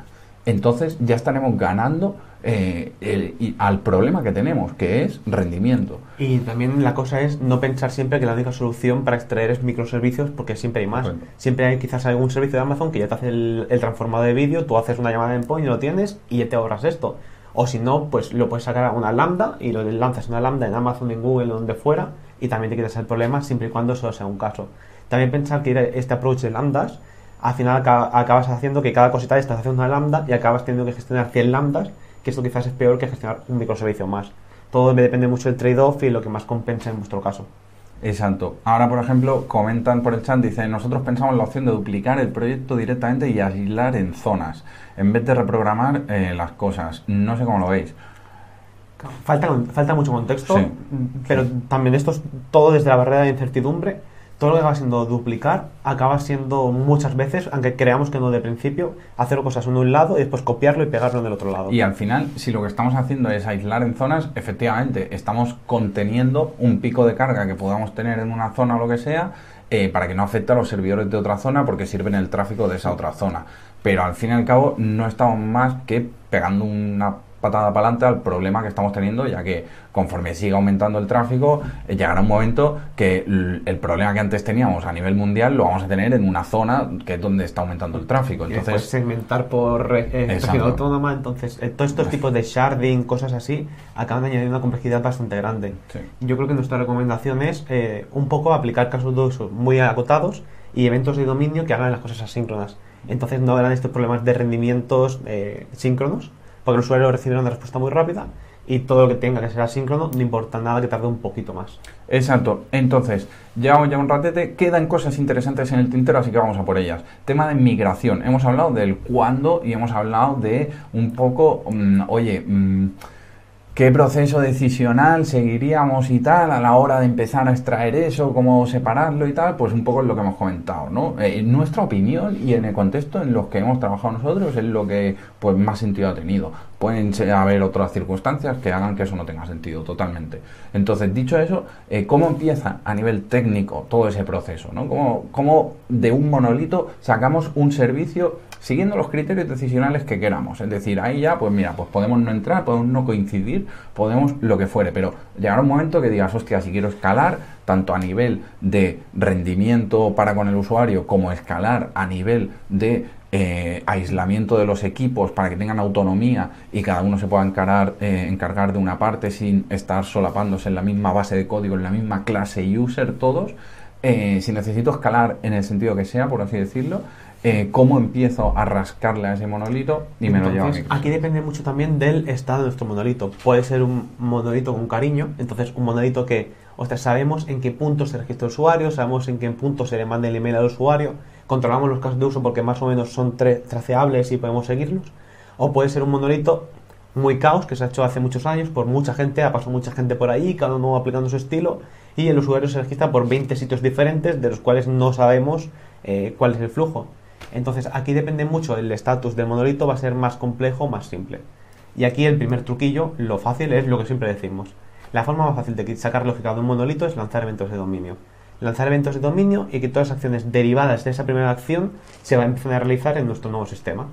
entonces ya estaremos ganando eh, el- y- al problema que tenemos, que es rendimiento. Y también la cosa es no pensar siempre que la única solución para extraer es microservicios, porque siempre hay más. Siempre hay quizás algún servicio de Amazon que ya te hace el, el transformado de vídeo, tú haces una llamada en point y lo tienes y ya te ahorras esto. O si no, pues lo puedes sacar a una lambda y lo lanzas una lambda en Amazon, en Google, donde fuera, y también te quitas el problema siempre y cuando solo sea un caso. También pensar que este approach de lambdas, al final acaba- acabas haciendo que cada cosita estás haciendo una lambda y acabas teniendo que gestionar 100 lambdas, que esto quizás es peor que gestionar un microservicio más. Todo depende mucho del trade-off y lo que más compensa en vuestro caso. Exacto. Ahora, por ejemplo, comentan por el chat, dicen, nosotros pensamos en la opción de duplicar el proyecto directamente y aislar en zonas, en vez de reprogramar eh, las cosas. No sé cómo lo veis. Falta, falta mucho contexto, Sí. pero también esto es todo desde la barrera de incertidumbre. Todo lo que acaba siendo duplicar acaba siendo muchas veces, aunque creamos que no de principio, hacer cosas en un lado y después copiarlo y pegarlo en el otro lado. Y al final, si lo que estamos haciendo es aislar en zonas, efectivamente, estamos conteniendo un pico de carga que podamos tener en una zona o lo que sea, eh, para que no afecte a los servidores de otra zona porque sirven el tráfico de esa otra zona. Pero al fin y al cabo, no estamos más que pegando una patada para adelante al problema que estamos teniendo, ya que conforme siga aumentando el tráfico, eh, llegará un momento que el problema que antes teníamos a nivel mundial lo vamos a tener en una zona que es donde está aumentando el tráfico. Entonces, segmentar por eh, autónoma, entonces eh, todos estos tipos de sharding, cosas así, acaban de añadir una complejidad bastante grande. Yo creo que nuestra recomendación es eh, un poco aplicar casos de uso muy acotados y eventos de dominio que hagan las cosas asíncronas. Entonces no habrán estos problemas de rendimientos síncronos, porque el usuario recibirá una respuesta muy rápida y todo lo que tenga que ser asíncrono, no importa nada que tarde un poquito más. Exacto. Entonces, llevamos ya un ratete, quedan cosas interesantes en el tintero, así que vamos a por ellas. Tema de migración. Hemos hablado del cuándo y hemos hablado de un poco, mm, oye, mm, qué proceso decisional seguiríamos y tal a la hora de empezar a extraer eso, cómo separarlo y tal, pues un poco es lo que hemos comentado, ¿no? Eh, en nuestra opinión y en el contexto en los que hemos trabajado nosotros es lo que pues más sentido ha tenido. Pueden haber otras circunstancias que hagan que eso no tenga sentido totalmente. Entonces, dicho eso, eh, ¿cómo empieza a nivel técnico todo ese proceso? ¿no? ¿Cómo, ¿Cómo de un monolito sacamos un servicio siguiendo los criterios decisionales que queramos. Es decir, ahí ya, pues mira, pues podemos no entrar, podemos no coincidir, podemos lo que fuere, pero llegará un momento que digas, hostia, si quiero escalar, tanto a nivel de rendimiento para con el usuario, como escalar a nivel de eh, aislamiento de los equipos para que tengan autonomía y cada uno se pueda encargar, eh, encargar de una parte sin estar solapándose en la misma base de código, en la misma clase user todos. Eh, si necesito escalar en el sentido que sea, por así decirlo, eh, cómo empiezo a rascarle a ese monolito y me lo llevo a Aquí depende mucho también del estado de nuestro monolito. Puede ser un monolito con cariño, entonces un monolito que, o sea, sabemos en qué punto se registra el usuario, sabemos en qué punto se le manda el email al usuario, controlamos los casos de uso porque más o menos son traceables y podemos seguirlos. O puede ser un monolito muy caos que se ha hecho hace muchos años por mucha gente, ha pasado mucha gente por ahí, cada uno aplicando su estilo y el usuario se registra por 20 sitios diferentes de los cuales no sabemos eh, cuál es el flujo. Entonces aquí depende mucho el estatus del monolito, va a ser más complejo más simple. Y aquí el primer truquillo, lo fácil es lo que siempre decimos. La forma más fácil de sacar lógica de un monolito es lanzar eventos de dominio. Lanzar eventos de dominio y que todas las acciones derivadas de esa primera acción se van a empezar a realizar en nuestro nuevo sistema.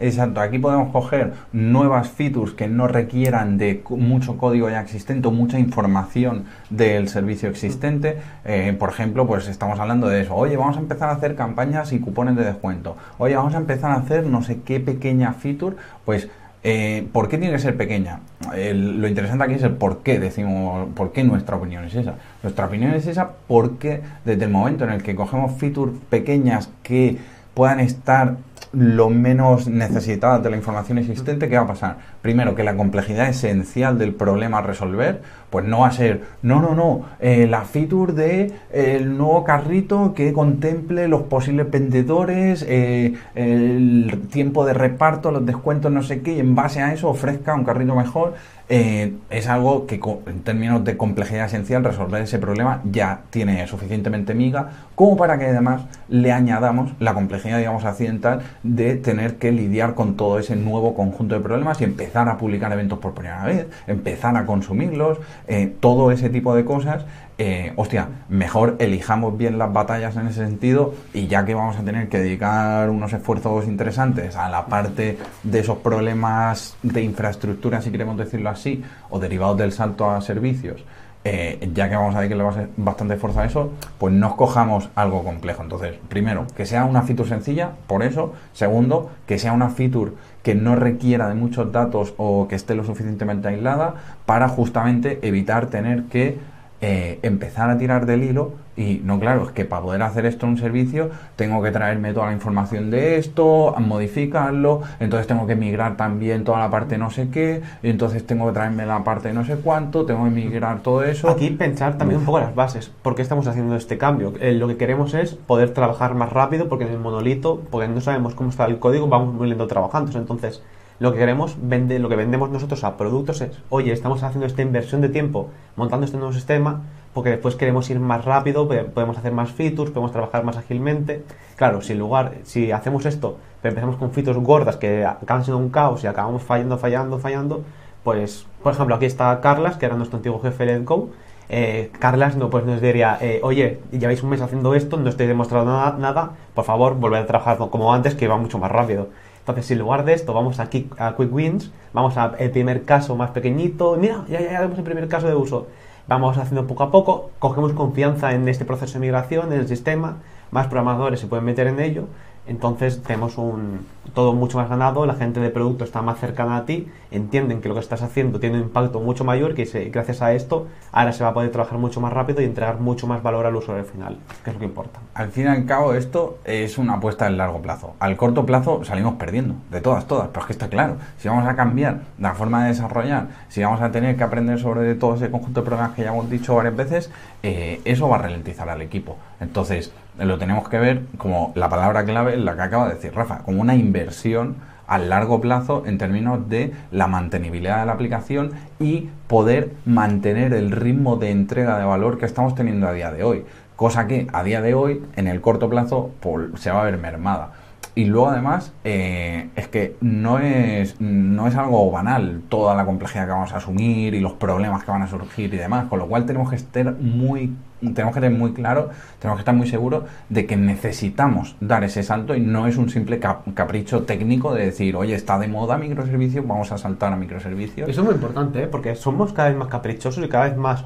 Exacto, aquí podemos coger nuevas features que no requieran de mucho código ya existente o mucha información del servicio existente. Eh, por ejemplo, pues estamos hablando de eso. Oye, vamos a empezar a hacer campañas y cupones de descuento. Oye, vamos a empezar a hacer no sé qué pequeña feature. Pues, eh, ¿por qué tiene que ser pequeña? lo interesante aquí es el por qué decimos, por qué nuestra opinión es esa. Nuestra opinión es esa porque desde el momento en el que cogemos features pequeñas que puedan estar lo menos necesitadas de la información existente, ¿qué va a pasar? Primero, que la complejidad esencial del problema a resolver, pues no va a ser, no, no, no, eh, la feature de eh, el nuevo carrito que contemple los posibles vendedores, eh, el tiempo de reparto, los descuentos, no sé qué, y en base a eso ofrezca un carrito mejor. es algo que en términos de complejidad esencial resolver ese problema ya tiene suficientemente miga como para que además le añadamos la complejidad digamos accidental de tener que lidiar con todo ese nuevo conjunto de problemas y empezar a publicar eventos por primera vez, empezar a consumirlos, eh, todo ese tipo de cosas. Eh, hostia, mejor elijamos bien las batallas en ese sentido y ya que vamos a tener que dedicar unos esfuerzos interesantes a la parte de esos problemas de infraestructura, si queremos decirlo así, o derivados del salto a servicios, eh, ya que vamos a ver que le va a ser bastante fuerza a eso, pues no escojamos algo complejo. Entonces, primero, que sea una feature sencilla, por eso. Segundo, que sea una feature que no requiera de muchos datos o que esté lo suficientemente aislada para justamente evitar tener que eh, empezar a tirar del hilo y no, claro, es que para poder hacer esto en un servicio tengo que traerme toda la información de esto, modificarlo, entonces tengo que migrar también toda la parte no sé qué, y entonces tengo que traerme la parte no sé cuánto, tengo que migrar todo eso. Aquí pensar también un poco las bases, ¿por qué estamos haciendo este cambio? Eh, lo que queremos es poder trabajar más rápido porque en el monolito, porque no sabemos cómo está el código, vamos muy lento trabajando, entonces lo que queremos vender, lo que vendemos nosotros a productos es, oye, estamos haciendo esta inversión de tiempo montando este nuevo sistema porque después queremos ir más rápido, podemos hacer más features, podemos trabajar más ágilmente. Claro, si lugar, si hacemos esto, pero empezamos con features gordas que acaban siendo un caos y acabamos fallando, fallando, fallando, pues, por ejemplo, aquí está Carlas, que era nuestro antiguo jefe de Go. Eh, Carlas no, pues nos diría, eh, oye, lleváis un mes haciendo esto, no estoy demostrando nada, nada, por favor, volver a trabajar como antes, que va mucho más rápido. Entonces, en lugar de esto vamos aquí a Quick Wins, vamos al primer caso más pequeñito, mira, ya, ya vemos el primer caso de uso. Vamos haciendo poco a poco, cogemos confianza en este proceso de migración, en el sistema, más programadores se pueden meter en ello entonces tenemos un todo mucho más ganado, la gente de producto está más cercana a ti, entienden que lo que estás haciendo tiene un impacto mucho mayor, que gracias a esto ahora se va a poder trabajar mucho más rápido y entregar mucho más valor al usuario final, que es lo que importa. Al fin y al cabo esto es una apuesta en largo plazo. Al corto plazo salimos perdiendo, de todas, todas, pero es que está claro, si vamos a cambiar la forma de desarrollar, si vamos a tener que aprender sobre todo ese conjunto de programas que ya hemos dicho varias veces, eh, eso va a ralentizar al equipo. Entonces, lo tenemos que ver como la palabra clave, la que acaba de decir Rafa, como una inversión a largo plazo en términos de la mantenibilidad de la aplicación y poder mantener el ritmo de entrega de valor que estamos teniendo a día de hoy. Cosa que a día de hoy, en el corto plazo, se va a ver mermada. Y luego además eh, es que no es, no es algo banal toda la complejidad que vamos a asumir y los problemas que van a surgir y demás, con lo cual tenemos que estar muy, tenemos que tener muy claro, tenemos que estar muy seguros de que necesitamos dar ese salto y no es un simple capricho técnico de decir, oye, está de moda microservicios, vamos a saltar a microservicios. Eso es muy importante, ¿eh? porque somos cada vez más caprichosos y cada vez más...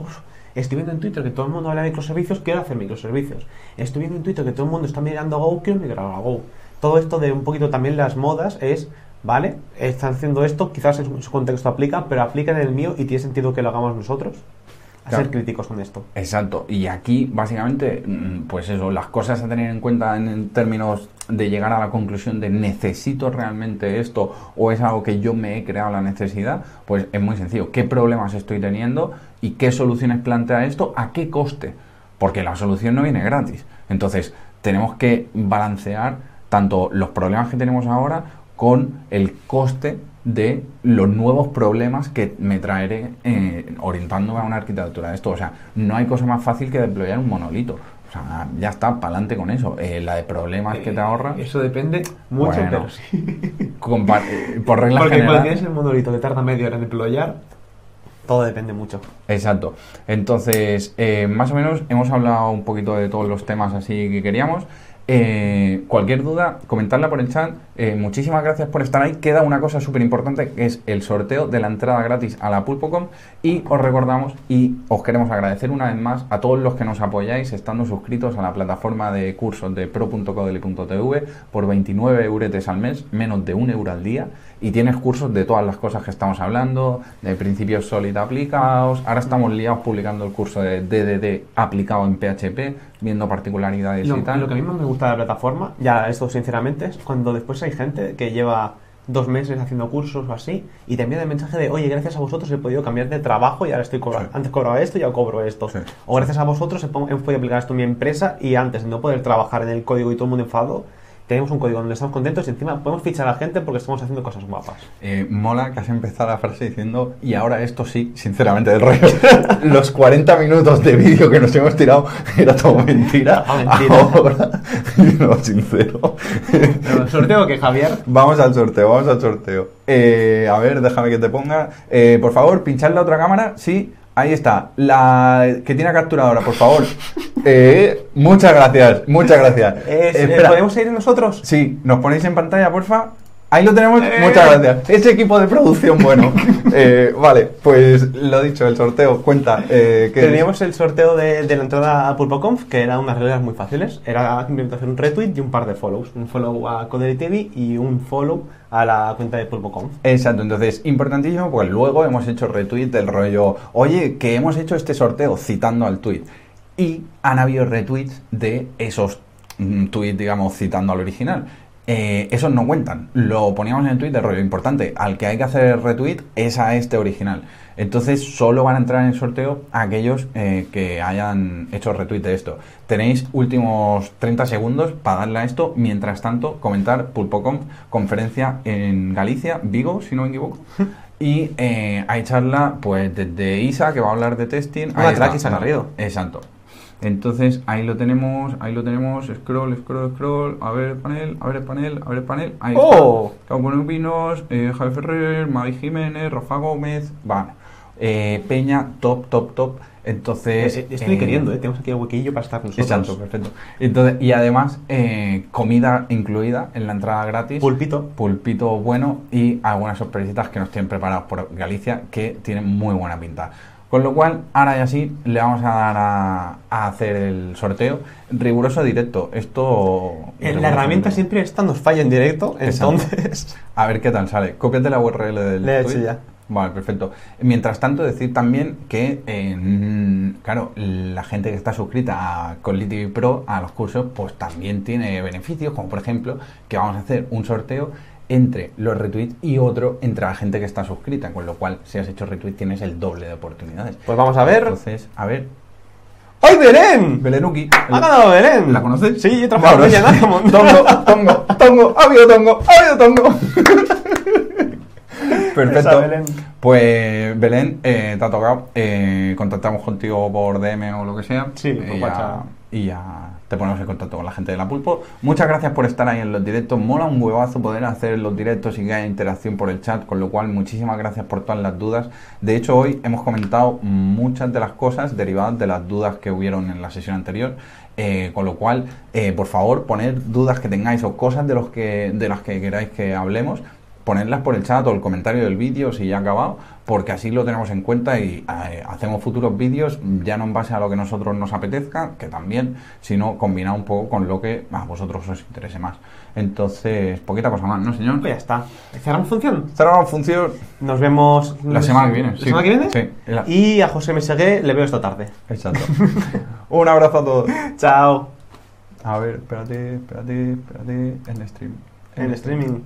Estoy viendo en Twitter que todo el mundo habla de microservicios, quiero hacer microservicios. Estoy viendo en Twitter que todo el mundo está mirando a Go, quiero migrar a Go todo esto de un poquito también las modas es, vale, están haciendo esto, quizás en su contexto aplica, pero aplica en el mío y tiene sentido que lo hagamos nosotros. A ser críticos con esto. Exacto. Y aquí, básicamente, mm, pues eso, las cosas a tener en cuenta en términos de llegar a la conclusión de necesito realmente esto o es algo que yo me he creado la necesidad, pues es muy sencillo. ¿Qué problemas estoy teniendo y qué soluciones plantea esto? ¿A qué coste? Porque la solución no viene gratis. Entonces, tenemos que balancear tanto los problemas que tenemos ahora con el coste de los nuevos problemas que me traeré eh, orientándome a una arquitectura de esto. O sea, no hay cosa más fácil que deployar un monolito. O sea, ya está, para adelante con eso. Eh, la de problemas que te ahorra. Eso depende mucho, pero sí. Eh, por regla Porque general. cuando tienes el monolito que tarda media hora en deployar, todo depende mucho. Exacto. Entonces, más o menos hemos hablado un poquito de todos los temas así que queríamos. Eh, cualquier duda, comentarla por el chat. Eh, muchísimas gracias por estar ahí. Queda una cosa súper importante que es el sorteo de la entrada gratis a la Pulpocom. Y os recordamos y os queremos agradecer una vez más a todos los que nos apoyáis estando suscritos a la plataforma de cursos de pro.codeli.tv por 29 euros al mes, menos de un euro al día y tienes cursos de todas las cosas que estamos hablando, de principios Solid aplicados. Ahora estamos liados publicando el curso de DDD aplicado en PHP, viendo particularidades y tal. Lo que a mí más me gusta de la plataforma, ya esto sinceramente, es cuando después hay gente que lleva dos meses haciendo cursos o así y te envía el mensaje de oye gracias a vosotros he podido cambiar de trabajo y ahora estoy cobrando antes cobraba esto y ahora cobro esto o gracias a vosotros he, podido aplicar esto en mi empresa y antes de no poder trabajar en el código y todo el mundo enfado tenemos un código donde estamos contentos y encima podemos fichar a la gente porque estamos haciendo cosas guapas. Eh, mola que has empezado la frase diciendo, y ahora esto sí, sinceramente, del rollo. Los 40 minutos de vídeo que nos hemos tirado era todo mentira. Ah, mentira. Ahora, no, sincero. sorteo que Javier? Vamos al sorteo, vamos al sorteo. Eh, a ver, déjame que te ponga. Eh, por favor, pinchar la otra cámara, sí. Ahí está, la que tiene capturadora, por favor. Eh, muchas gracias, muchas gracias. Eh, ¿Podemos ir nosotros? Sí, nos ponéis en pantalla, porfa. Ahí lo tenemos, eh. muchas gracias. Ese equipo de producción, bueno. vale, pues lo dicho, el sorteo, cuenta. Teníamos el sorteo de, la entrada a PulpoConf, que eran unas reglas muy fáciles. Era simplemente hacer un retweet y un par de follows. Un follow a Coderi TV y un follow a la cuenta de PulpoConf. Exacto, entonces, importantísimo, pues luego hemos hecho retweet del rollo, oye, que hemos hecho este sorteo citando al tweet y han habido retweets de esos mm, tweets, digamos, citando al original. Eh, esos no cuentan. Lo poníamos en el tweet de rollo importante. Al que hay que hacer retweet es a este original. Entonces solo van a entrar en el sorteo aquellos eh, que hayan hecho retweet de esto. Tenéis últimos 30 segundos para darle a esto. Mientras tanto, comentar Pulpocom, conferencia en Galicia, Vigo, si no me equivoco. Y eh, hay charla pues desde Isa, que va a hablar de testing. Ah, ahí está, Garrido. Exacto. Entonces ahí lo tenemos, ahí lo tenemos, scroll, scroll, scroll, a ver el panel, a ver el panel, a ver el panel, ahí ¡Oh! está. Cabo Vinos, eh, Javier Ferrer, Mavi Jiménez, Rafa Gómez, vale. eh, Peña, top, top, top. Entonces. Eh, estoy eh, queriendo, ¿eh? Tenemos aquí el huequillo para estar nosotros. Exacto, perfecto. Entonces, y además, eh, comida incluida en la entrada gratis. Pulpito. pulpito bueno y algunas sorpresitas que nos tienen preparados por Galicia que tienen muy buena pinta. Con lo cual, ahora ya sí, le vamos a dar a, a hacer el sorteo riguroso directo. Esto... En Eh, la herramienta siempre esta nos falla en directo, entonces... A ver qué tal sale. Cópiate la URL del Le he hecho ya. Vale, perfecto. Mientras tanto, decir también que, eh, mm, claro, la gente que está suscrita a Colli TV Pro, a los cursos, pues también tiene beneficios, como por ejemplo, que vamos a hacer un sorteo entre los retweets y otro entre la gente que está suscrita, con lo cual, si has hecho retweet, tienes el doble de oportunidades. Pues vamos a ver... Entonces, a ver. ¡Ay, Belén! Belenuki. ¡Ha ganado Belén! ¿La conoces? Sí, he trabajado ella Diamond. Tongo, tongo, tongo, ha habido tongo, ha habido tongo. Perfecto. Belén. Pues Belén, eh, te ha tocado. Eh, contactamos contigo por DM o lo que sea. Sí, por WhatsApp. Y ya te ponemos en contacto con la gente de la Pulpo. Muchas gracias por estar ahí en los directos. Mola un huevazo poder hacer los directos y que haya interacción por el chat, con lo cual muchísimas gracias por todas las dudas. De hecho, hoy hemos comentado muchas de las cosas derivadas de las dudas que hubieron en la sesión anterior. Eh, con lo cual, eh, por favor, poned dudas que tengáis o cosas de, los que, de las que queráis que hablemos ponedlas por el chat o el comentario del vídeo si ya ha acabado, porque así lo tenemos en cuenta y eh, hacemos futuros vídeos ya no en base a lo que nosotros nos apetezca, que también, sino combinado un poco con lo que a vosotros os interese más. Entonces, poquita cosa más, ¿no, señor? Pues ya está. ¿Cerramos función? Cerramos función Nos vemos... la semana que viene. ¿La sí. semana que viene? Sí, la- Y a José Mesegué le veo esta tarde. exacto. Un abrazo a todos. Chao. A ver, espérate, espérate, espérate, en stream. En streaming.